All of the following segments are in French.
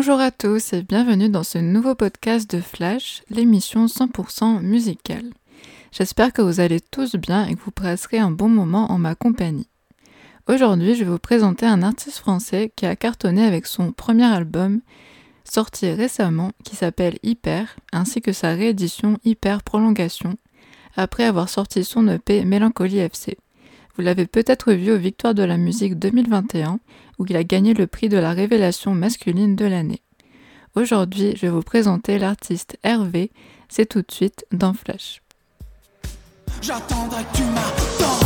Bonjour à tous et bienvenue dans ce nouveau podcast de Flash, l'émission 100% musicale. J'espère que vous allez tous bien et que vous passerez un bon moment en ma compagnie. Aujourd'hui, je vais vous présenter un artiste français qui a cartonné avec son premier album sorti récemment qui s'appelle Hyper, ainsi que sa réédition Hyper Prolongation, après avoir sorti son EP Mélancolie FC. Vous l'avez peut-être vu aux Victoires de la musique 2021, où il a gagné le prix de la révélation masculine de l'année. Aujourd'hui, je vais vous présenter l'artiste Hervé, c'est tout de suite dans Flash. J'attendrai que tu m'attends.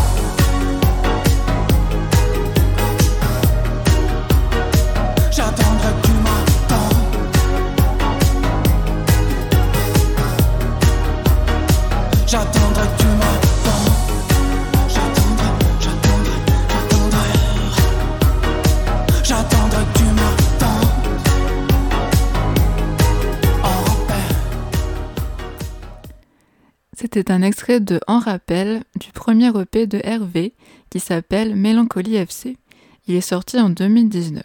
J'attendrai que tu J'attendrai que tu m'attends. C'était un extrait de En rappel du premier EP de Hervé qui s'appelle Mélancolie FC. Il est sorti en 2019.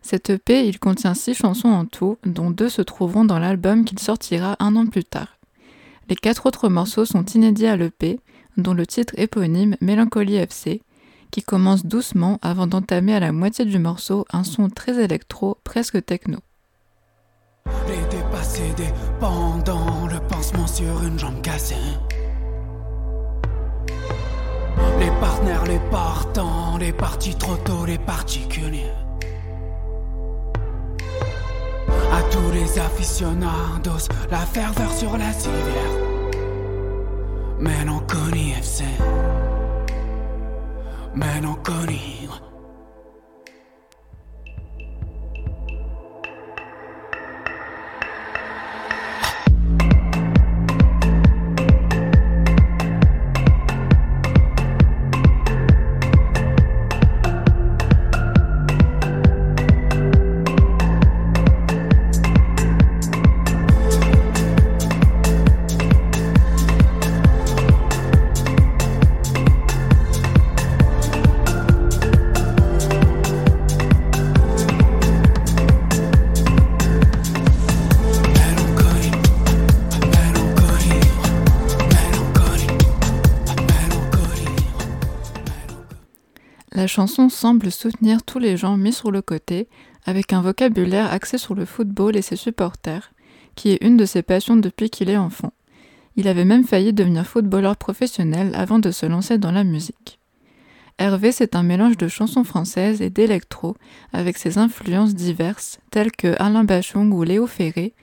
Cet EP, il contient six chansons en tout, dont deux se trouveront dans l'album qu'il sortira un an plus tard. Les quatre autres morceaux sont inédits à l'EP, dont le titre éponyme Mélancolie FC, qui commence doucement avant d'entamer à la moitié du morceau un son très électro, presque techno. Les dépassés dépendants, le pansement sur une jambe cassée. Les partenaires, les partants, les parties trop tôt, les particuliers. À tous les aficionados, la ferveur sur la civière. Mélancolie FC. Mélancolie. Chanson semble soutenir tous les gens mis sur le côté, avec un vocabulaire axé sur le football et ses supporters, qui est une de ses passions depuis qu'il est enfant. Il avait même failli devenir footballeur professionnel avant de se lancer dans la musique. Hervé, c'est un mélange de chansons françaises et d'électro, avec ses influences diverses, telles que Alain Bachung ou Léo Ferré,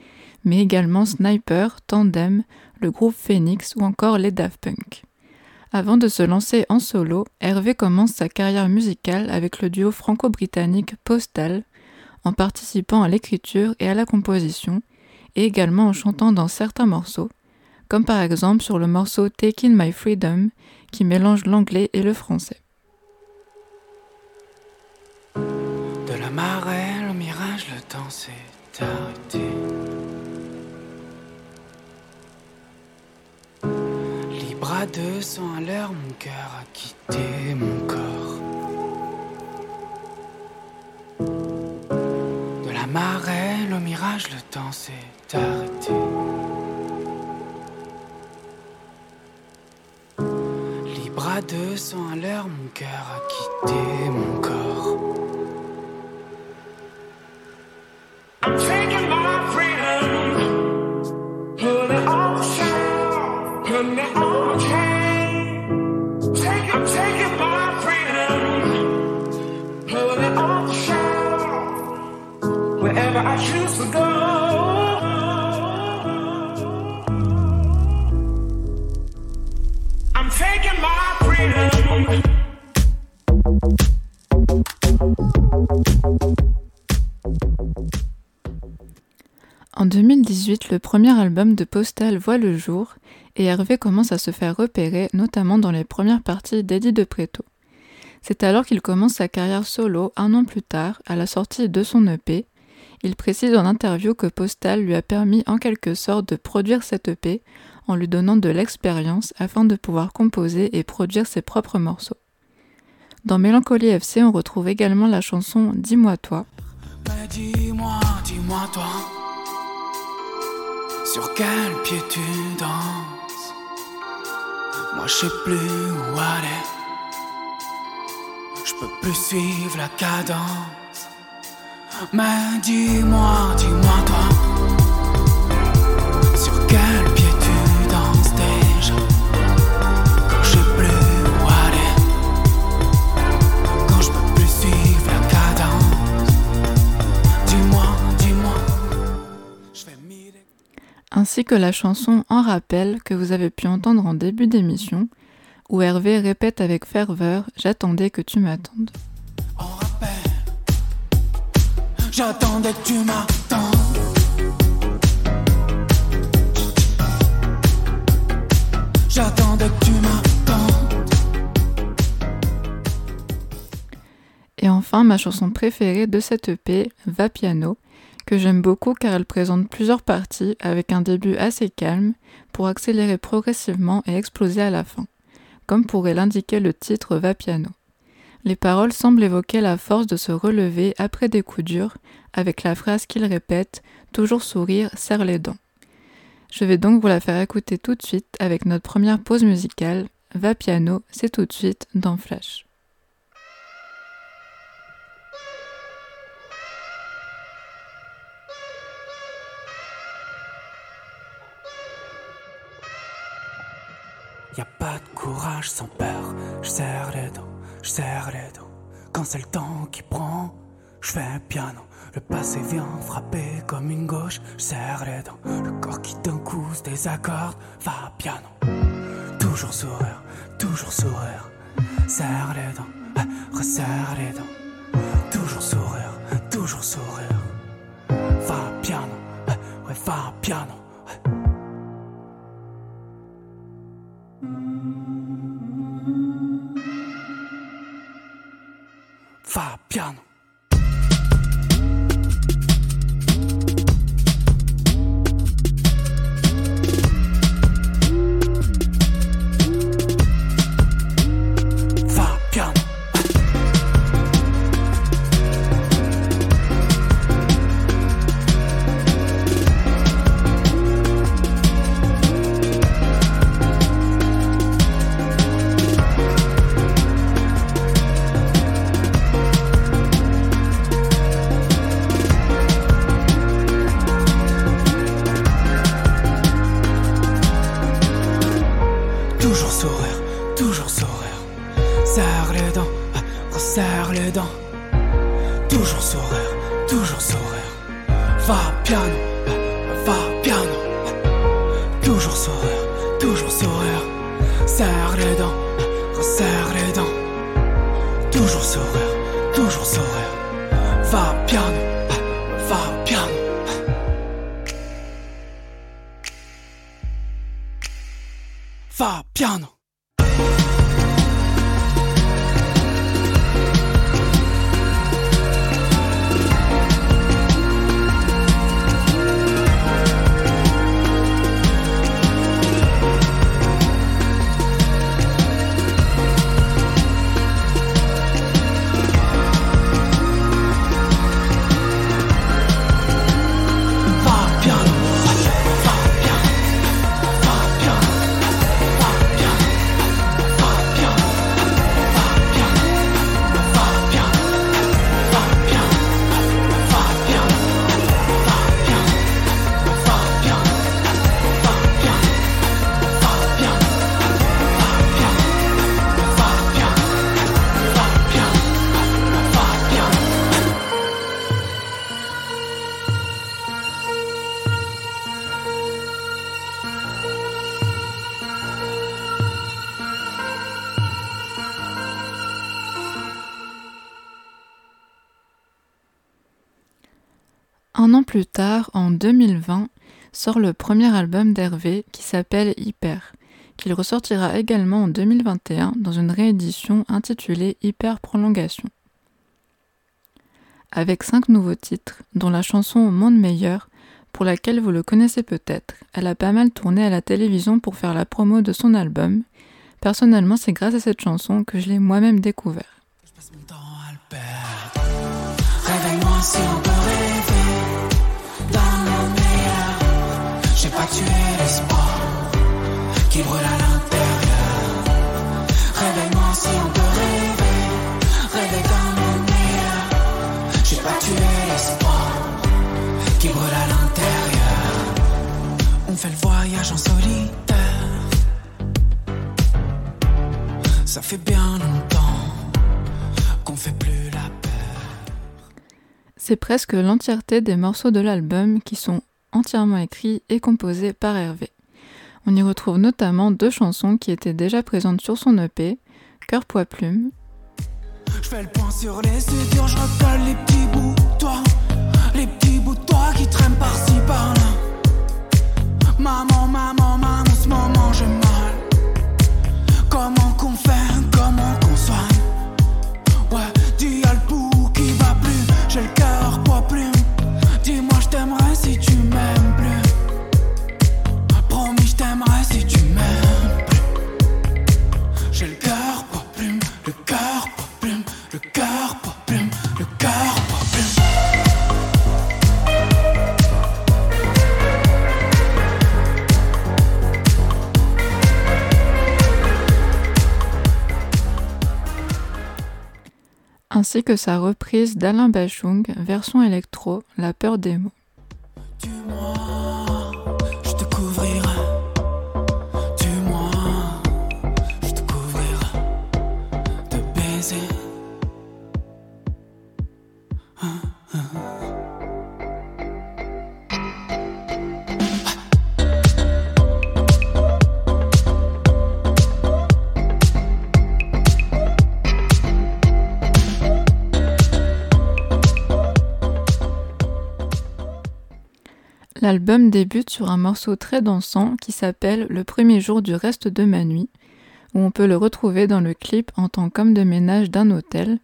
mais également Sniper, Tandem, le groupe Phoenix ou encore les Daft Punk. Avant de se lancer en solo, Hervé commence sa carrière musicale avec le duo franco-britannique Postal, en participant à l'écriture et à la composition, et également en chantant dans certains morceaux, comme par exemple sur le morceau Taking My Freedom, qui mélange l'anglais et le français. De la. Bras de sang à l'heure, mon cœur a quitté mon corps. De la marée, le mirage, le temps s'est arrêté. Libre à 200 à l'heure, mon cœur a quitté mon corps. En 2018, le premier album de Postal voit le jour et Hervé commence à se faire repérer, notamment dans les premières parties d'Eddie de Preto. C'est alors qu'il commence sa carrière solo un an plus tard, à la sortie de son EP. Il précise en interview que Postal lui a permis en quelque sorte de produire cet EP en lui donnant de l'expérience afin de pouvoir composer et produire ses propres morceaux. Dans Mélancolie FC, on retrouve également la chanson Dis-moi toi. Mais dis-moi, dis-moi toi, sur quel pied tu danses? Moi je sais plus où aller, je peux plus suivre la cadence. Mais dis-moi, dis-moi toi. Ainsi que la chanson En rappel que vous avez pu entendre en début d'émission, où Hervé répète avec ferveur J'attendais que tu m'attendes. En rappel, j'attendais que tu m'attendes. J'attendais que tu m'attendes. Et enfin, ma chanson préférée de cette EP, Va Piano, que j'aime beaucoup car elle présente plusieurs parties avec un début assez calme pour accélérer progressivement et exploser à la fin, comme pourrait l'indiquer le titre Va piano. Les paroles semblent évoquer la force de se relever après des coups durs, avec la phrase qu'il répète Toujours sourire, serre les dents. Je vais donc vous la faire écouter tout de suite avec notre première pause musicale. Va piano, c'est tout de suite dans Flash. Y a pas de courage sans peur. Je serre les dents, je serre les dents. Quand c'est le temps qui prend, je fais piano. Le passé vient frapper comme une gauche, je serre les dents. Le corps qui d'un coup se désaccorde, va piano. Toujours sourire, toujours sourire. Serre les dents, resserre les dents. Toujours sourire, toujours sourire. Va piano, ouais, va piano. Un an plus tard, en 2020, sort le premier album d'Hervé qui s'appelle Hyper, qu'il ressortira également en 2021 dans une réédition intitulée Hyper Prolongation. Avec cinq nouveaux titres, dont la chanson Au monde meilleur, pour laquelle vous le connaissez peut-être, elle a pas mal tourné à la télévision pour faire la promo de son album. Personnellement, c'est grâce à cette chanson que je l'ai moi-même découvert. Réveille-moi si on peut rêver dans pas tué l'espoir qui brûle à l'intérieur? Réveille-moi si on peut rêver, rêver dans le meilleur. J'ai pas tué l'espoir qui brûle à l'intérieur. On fait le voyage en solitaire. Ça fait bien longtemps qu'on fait plus la paix. C'est presque l'entièreté des morceaux de l'album qui sont entièrement écrits et composés par Hervé. On y retrouve notamment deux chansons qui étaient déjà présentes sur son EP, Cœur Poids Plume. Je fais le point sur les sutures, je recolle les petits bouts de toi. Les petits bouts de toi qui traînent par-ci par-là. Maman, maman, maman, en ce moment j'ai mal. Comment qu'on fait, comment qu'on ainsi que sa reprise d'Alain Bachung, version électro, La peur des mots. L'album débute sur un morceau très dansant qui s'appelle Le premier jour du reste de ma nuit, où on peut le retrouver dans le clip en tant qu'homme de ménage d'un hôtel,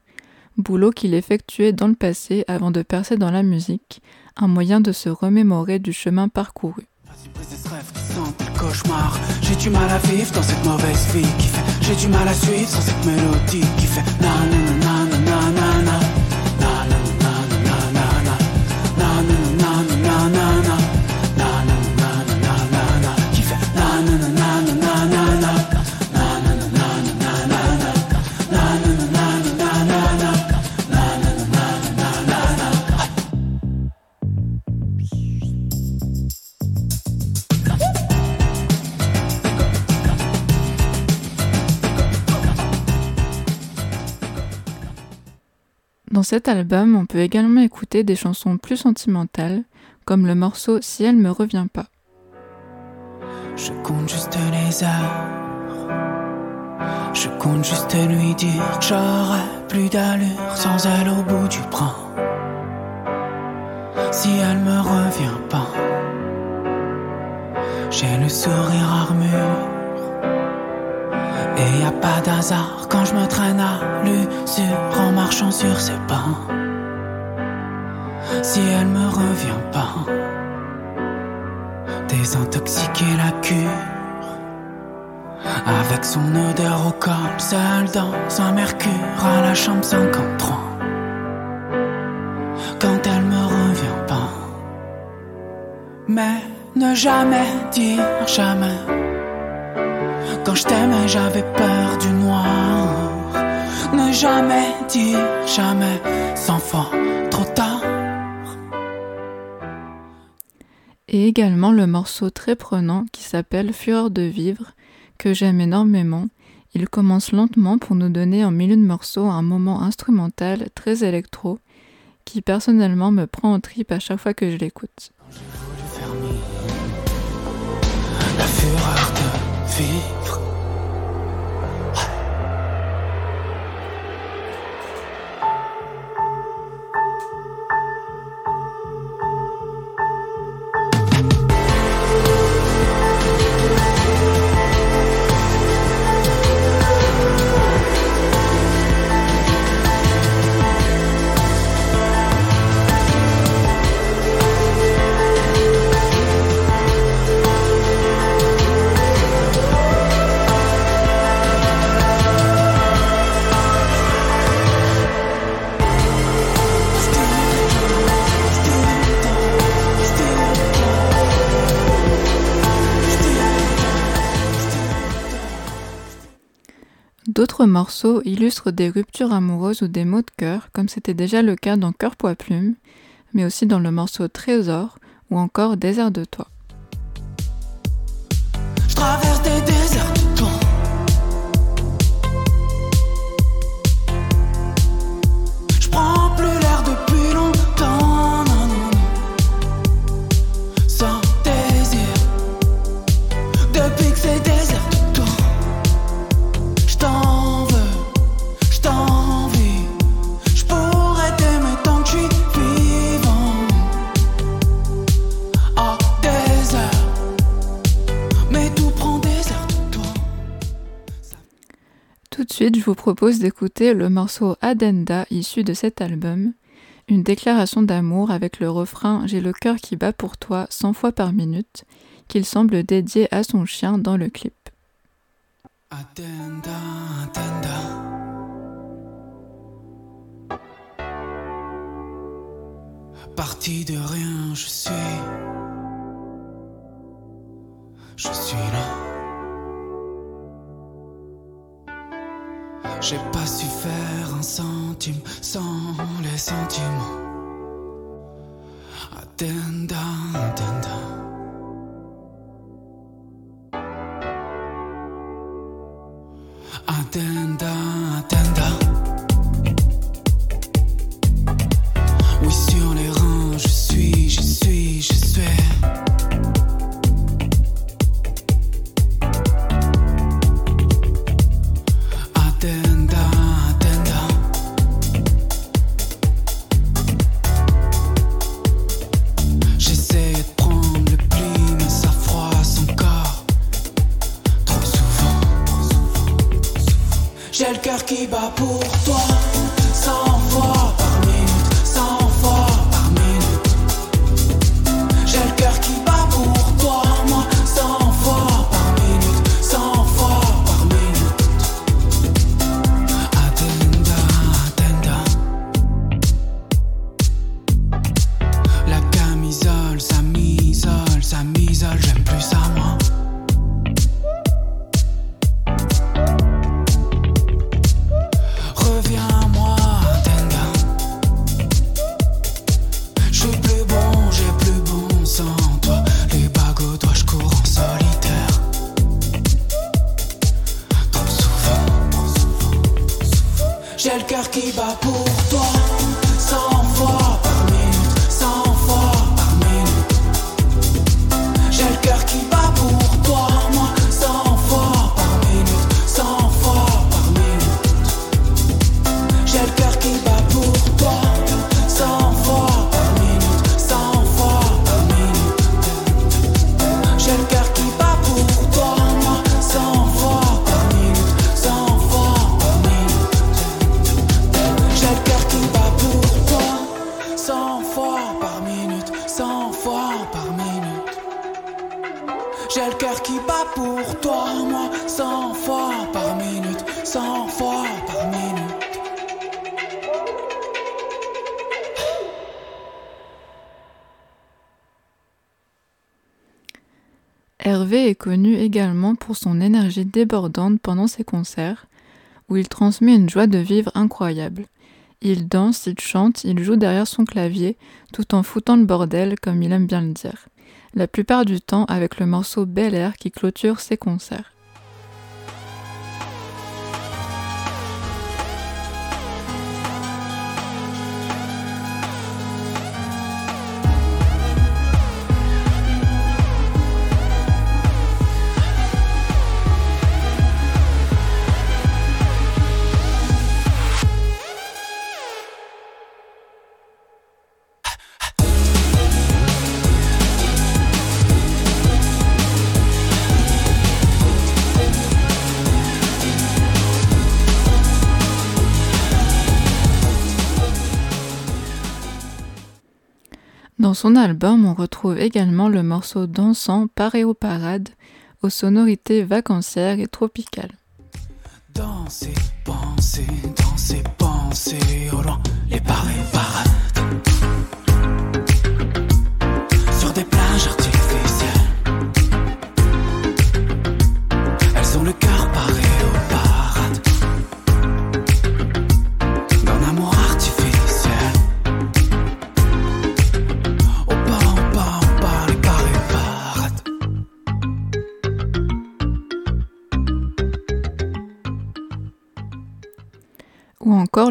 boulot qu'il effectuait dans le passé avant de percer dans la musique, un moyen de se remémorer du chemin parcouru. Cet album, on peut également écouter des chansons plus sentimentales, comme le morceau Si elle me revient pas. Je compte juste les heures. Je compte juste lui dire que j'aurai plus d'allure sans elle au bout du bras. Si elle me revient pas, j'ai le sourire armure. Et y a pas d'hasard quand je me traîne à l'usure en marchant sur ses pas. Si elle me revient pas, désintoxiquer la cure. Avec son odeur au corps, seul dans un mercure à la chambre 53. Quand elle me revient pas, mais ne jamais dire jamais. Quand je t'aimais, j'avais peur du noir. Ne jamais dire jamais, sans fois trop tard. Et également le morceau très prenant qui s'appelle Fureur de vivre, que j'aime énormément. Il commence lentement pour nous donner en milieu de morceau un moment instrumental très électro, qui personnellement me prend en tripe à chaque fois que je l'écoute. La fureur de vivre. D'autres morceaux illustrent des ruptures amoureuses ou des mots de cœur, comme c'était déjà le cas dans Cœur Poids Plume, mais aussi dans le morceau Trésor ou encore Désert de toi. Tout de suite, je vous propose d'écouter le morceau Addenda issu de cet album, une déclaration d'amour avec le refrain J'ai le cœur qui bat pour toi 100 fois par minute, qu'il semble dédier à son chien dans le clip. J'ai pas su faire un centime sans les sentiments. Attenda, attenda. Attenda, attenda. M'isole, ça connu également pour son énergie débordante pendant ses concerts, où il transmet une joie de vivre incroyable. Il danse, il chante, il joue derrière son clavier, tout en foutant le bordel, comme il aime bien le dire. La plupart du temps avec le morceau Bel Air qui clôture ses concerts. Son album, on retrouve également le morceau dansant Paréo Parade, aux sonorités vacancières et tropicales.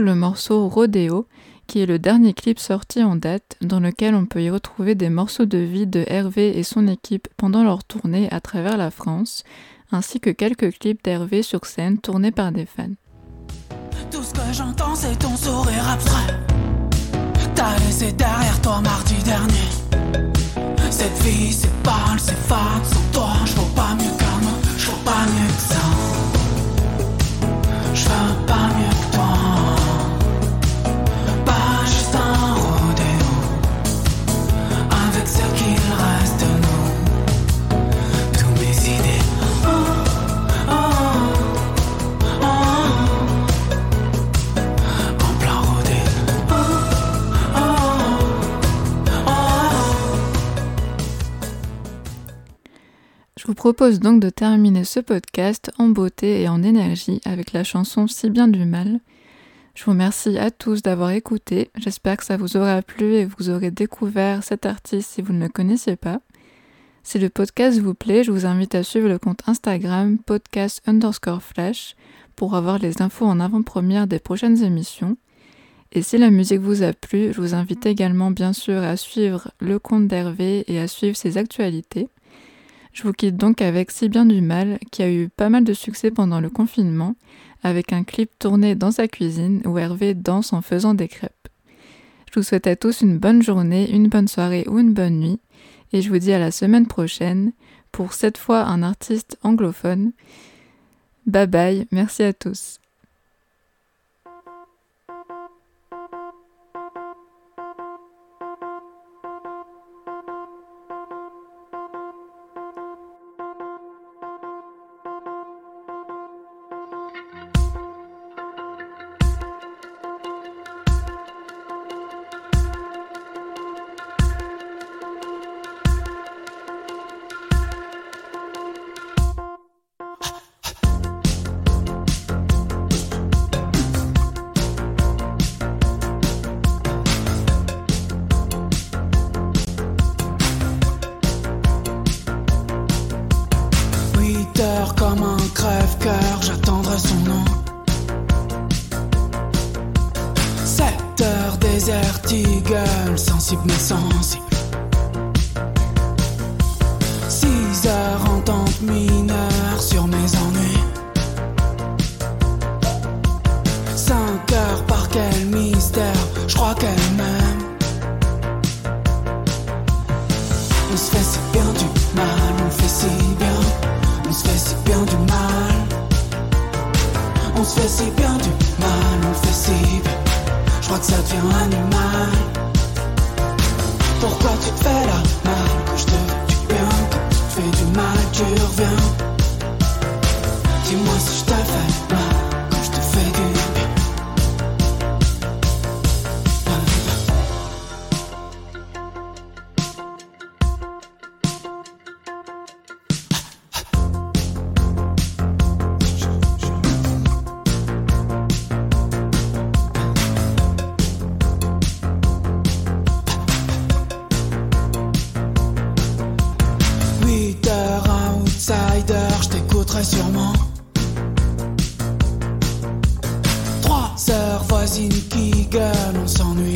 Le morceau Rodeo, qui est le dernier clip sorti en date, dans lequel on peut y retrouver des morceaux de vie de Hervé et son équipe pendant leur tournée à travers la France, ainsi que quelques clips d'Hervé sur scène tournés par des fans. Propose donc de terminer ce podcast en beauté et en énergie avec la chanson Si bien du mal. Je vous remercie à tous d'avoir écouté. J'espère que ça vous aura plu et vous aurez découvert cet artiste si vous ne le connaissiez pas. Si le podcast vous plaît, je vous invite à suivre le compte Instagram podcast underscore flash pour avoir les infos en avant-première des prochaines émissions. Et si la musique vous a plu, je vous invite également bien sûr à suivre le compte d'Hervé et à suivre ses actualités. Je vous quitte donc avec Si bien du mal, qui a eu pas mal de succès pendant le confinement, avec un clip tourné dans sa cuisine où Hervé danse en faisant des crêpes. Je vous souhaite à tous une bonne journée, une bonne soirée ou une bonne nuit, et je vous dis à la semaine prochaine pour cette fois un artiste anglophone. Bye bye, merci à tous. Je crois t'écouterai sûrement. Trois heures, voisine qui gueule, on s'ennuie